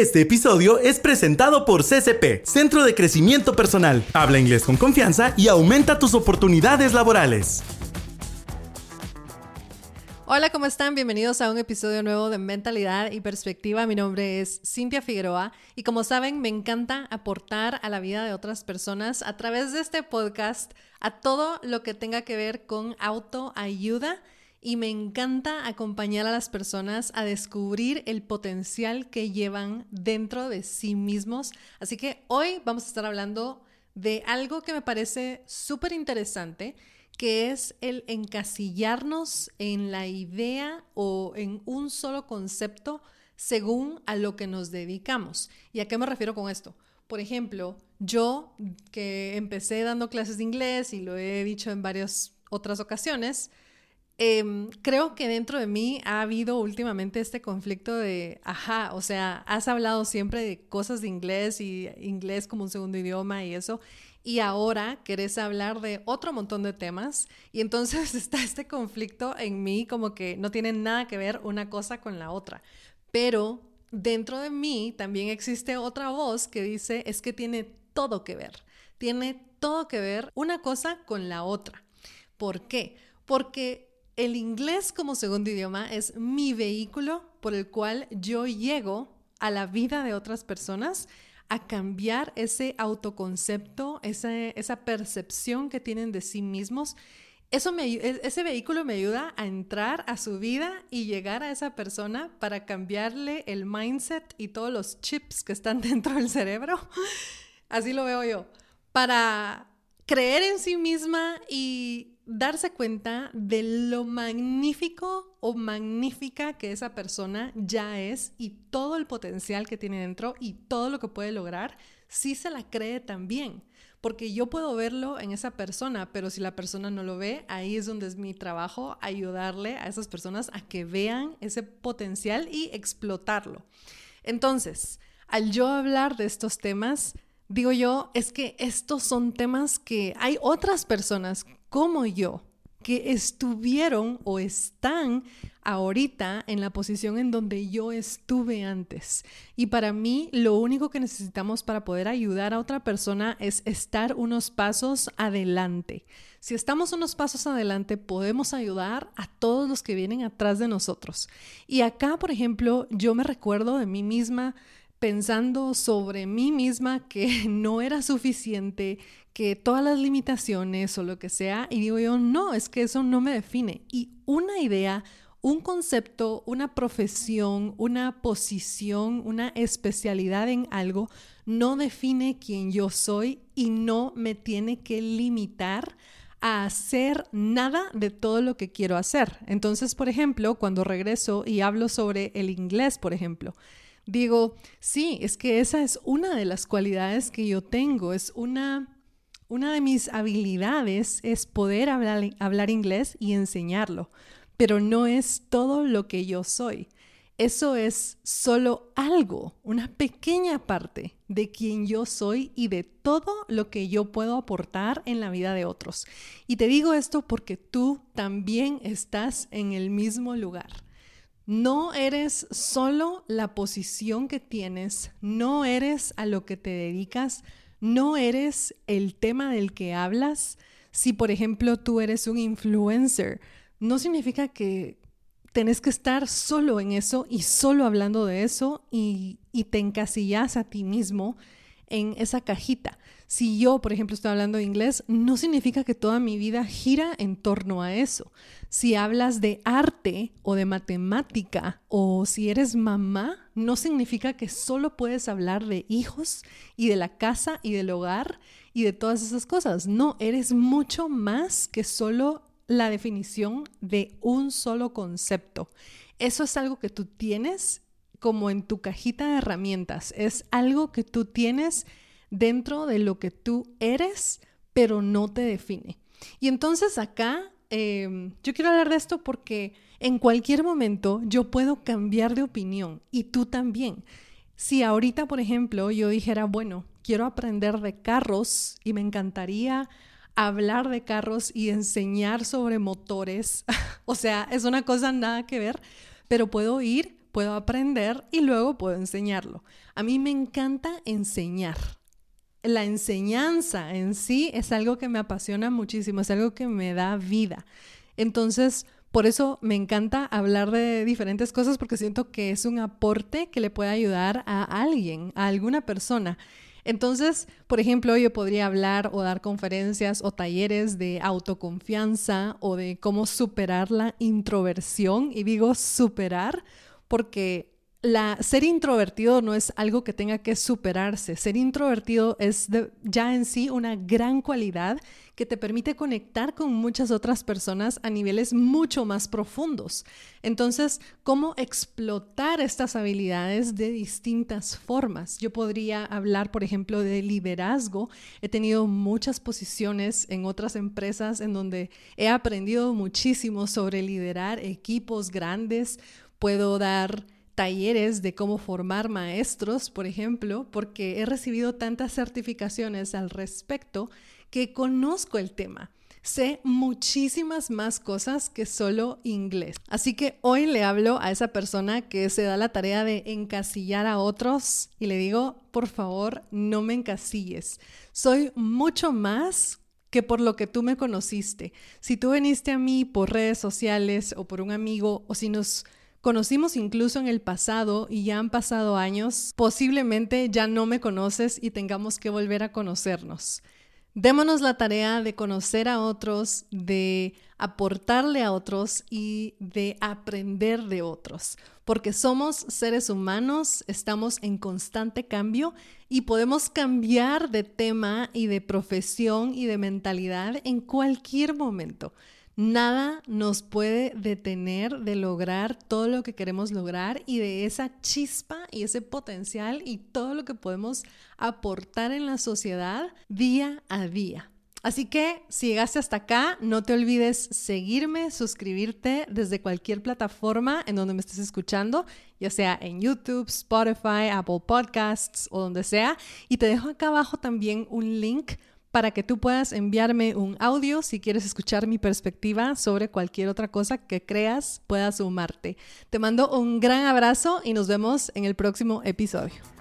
Este episodio es presentado por CCP, Centro de Crecimiento Personal. Habla inglés con confianza y aumenta tus oportunidades laborales. Hola, ¿cómo están? Bienvenidos a un episodio nuevo de Mentalidad y Perspectiva. Mi nombre es Cintia Figueroa y como saben, me encanta aportar a la vida de otras personas a través de este podcast a todo lo que tenga que ver con autoayuda y me encanta acompañar a las personas a descubrir el potencial que llevan dentro de sí mismos. Así que hoy vamos a estar hablando de algo que me parece súper interesante, que es el encasillarnos en la idea o en un solo concepto según a lo que nos dedicamos. ¿Y a qué me refiero con esto? Por ejemplo, yo que empecé dando clases de inglés y lo he dicho en varias otras ocasiones, Em, creo que dentro de mí ha habido últimamente este conflicto de, ajá, o sea, has hablado siempre de cosas de inglés y inglés como un segundo idioma y eso, y ahora querés hablar de otro montón de temas, y entonces está este conflicto en mí como que no tiene nada que ver una cosa con la otra, pero dentro de mí también existe otra voz que dice, es que tiene todo que ver, tiene todo que ver una cosa con la otra. ¿Por qué? Porque el inglés como segundo idioma es mi vehículo por el cual yo llego a la vida de otras personas a cambiar ese autoconcepto, esa, percepción que tienen de sí mismos. Eso me, e, ese vehículo me ayuda a entrar a su vida y llegar a esa persona para cambiarle el mindset y todos los chips que están dentro del cerebro. Así lo veo yo. Para creer en sí misma y darse cuenta de lo magnífico o magnífica que esa persona ya es y todo el potencial que tiene dentro y todo lo que puede lograr, si se la cree también. Porque yo puedo verlo en esa persona, pero si la persona no lo ve, ahí es donde es mi trabajo, ayudarle a esas personas a que vean ese potencial y explotarlo. Entonces, al yo hablar de estos temas, digo yo, es que estos son temas que hay otras personas como yo que estuvieron o están ahorita en la posición en donde yo estuve antes. Y para mí lo único que necesitamos para poder ayudar a otra persona es estar unos pasos adelante. Si estamos unos pasos adelante, podemos ayudar a todos los que vienen atrás de nosotros. Y acá, por ejemplo, yo me recuerdo de mí misma pensando sobre mí misma que no era suficiente, que todas las limitaciones o lo que sea, y digo yo, no, es que eso no me define. Y una idea, un concepto, una profesión, una posición, una especialidad en algo, no define quién yo soy y no me tiene que limitar a hacer nada de todo lo que quiero hacer. Entonces, por ejemplo, cuando regreso y hablo sobre el inglés, por ejemplo, digo, sí, es que esa es una de las cualidades que yo tengo, es una, una de mis habilidades es poder hablar, hablar inglés y enseñarlo, pero no es todo lo que yo soy. Eso es solo algo, una pequeña parte de quien yo soy y de todo lo que yo puedo aportar en la vida de otros. Y te digo esto porque tú también estás en el mismo lugar. No eres solo la posición que tienes, no eres a lo que te dedicas, no eres el tema del que hablas. Si, por ejemplo, tú eres un influencer, no significa que tenés que estar solo en eso y solo hablando de eso y, y te encasillas a ti mismo en esa cajita. Si yo, por ejemplo, estoy hablando de inglés, no significa que toda mi vida gira en torno a eso. Si hablas de arte o de matemática o si eres mamá, no significa que solo puedes hablar de hijos y de la casa y del hogar y de todas esas cosas. No, eres mucho más que solo la definición de un solo concepto. Eso es algo que tú tienes como en tu cajita de herramientas. Es algo que tú tienes dentro de lo que tú eres, pero no te define. Y entonces acá em, yo quiero hablar de esto porque en cualquier momento yo puedo cambiar de opinión y tú también. Si ahorita, por ejemplo, yo dijera, bueno, quiero aprender de carros y me encantaría hablar de carros y enseñar sobre motores, o sea, es una cosa nada que ver, pero puedo ir puedo aprender y luego puedo enseñarlo. A mí me encanta enseñar. La enseñanza en sí es algo que me apasiona muchísimo, es algo que me da vida. Entonces, por eso me encanta hablar de diferentes cosas porque siento que es un aporte que le puede ayudar a alguien, a alguna persona. Entonces, por ejemplo, yo podría hablar o dar conferencias o talleres de autoconfianza o de cómo superar la introversión. Y digo superar porque la, ser introvertido no es algo que tenga que superarse. Ser introvertido es ya en sí una gran cualidad que te permite conectar con muchas otras personas a niveles mucho más profundos. Entonces, ¿cómo explotar estas habilidades de distintas formas? Yo podría hablar, por ejemplo, de liderazgo. He tenido muchas posiciones en otras empresas en donde he aprendido muchísimo sobre liderar equipos grandes. Puedo dar talleres de cómo formar maestros, por ejemplo, porque he recibido tantas certificaciones al respecto que conozco el tema. Sé muchísimas más cosas que solo inglés. Así que hoy le hablo a esa persona que se da la tarea de encasillar a otros y le digo, por favor, no me encasilles. Soy mucho más que por lo que tú me conociste. Si tú viniste a mí por redes sociales o por un amigo o si nos conocimos incluso en el pasado y ya han pasado años, posiblemente ya no me conoces y tengamos que volver a conocernos. Démonos la tarea de conocer a otros, de aportarle a otros y de aprender de otros, porque somos seres humanos, estamos en constante cambio y podemos cambiar de tema y de profesión y de mentalidad en cualquier momento. Nada nos puede detener de lograr todo lo que queremos lograr y de esa chispa y ese potencial y todo lo que podemos aportar en la sociedad día a día. Así que si llegaste hasta acá, no te olvides seguirme, suscribirte desde cualquier plataforma en donde me estés escuchando, ya sea en YouTube, Spotify, Apple Podcasts o donde sea. Y te dejo acá abajo también un link para que tú puedas enviarme un audio si quieres escuchar mi perspectiva sobre cualquier otra cosa que creas pueda sumarte. Te mando un gran abrazo y nos vemos en el próximo episodio.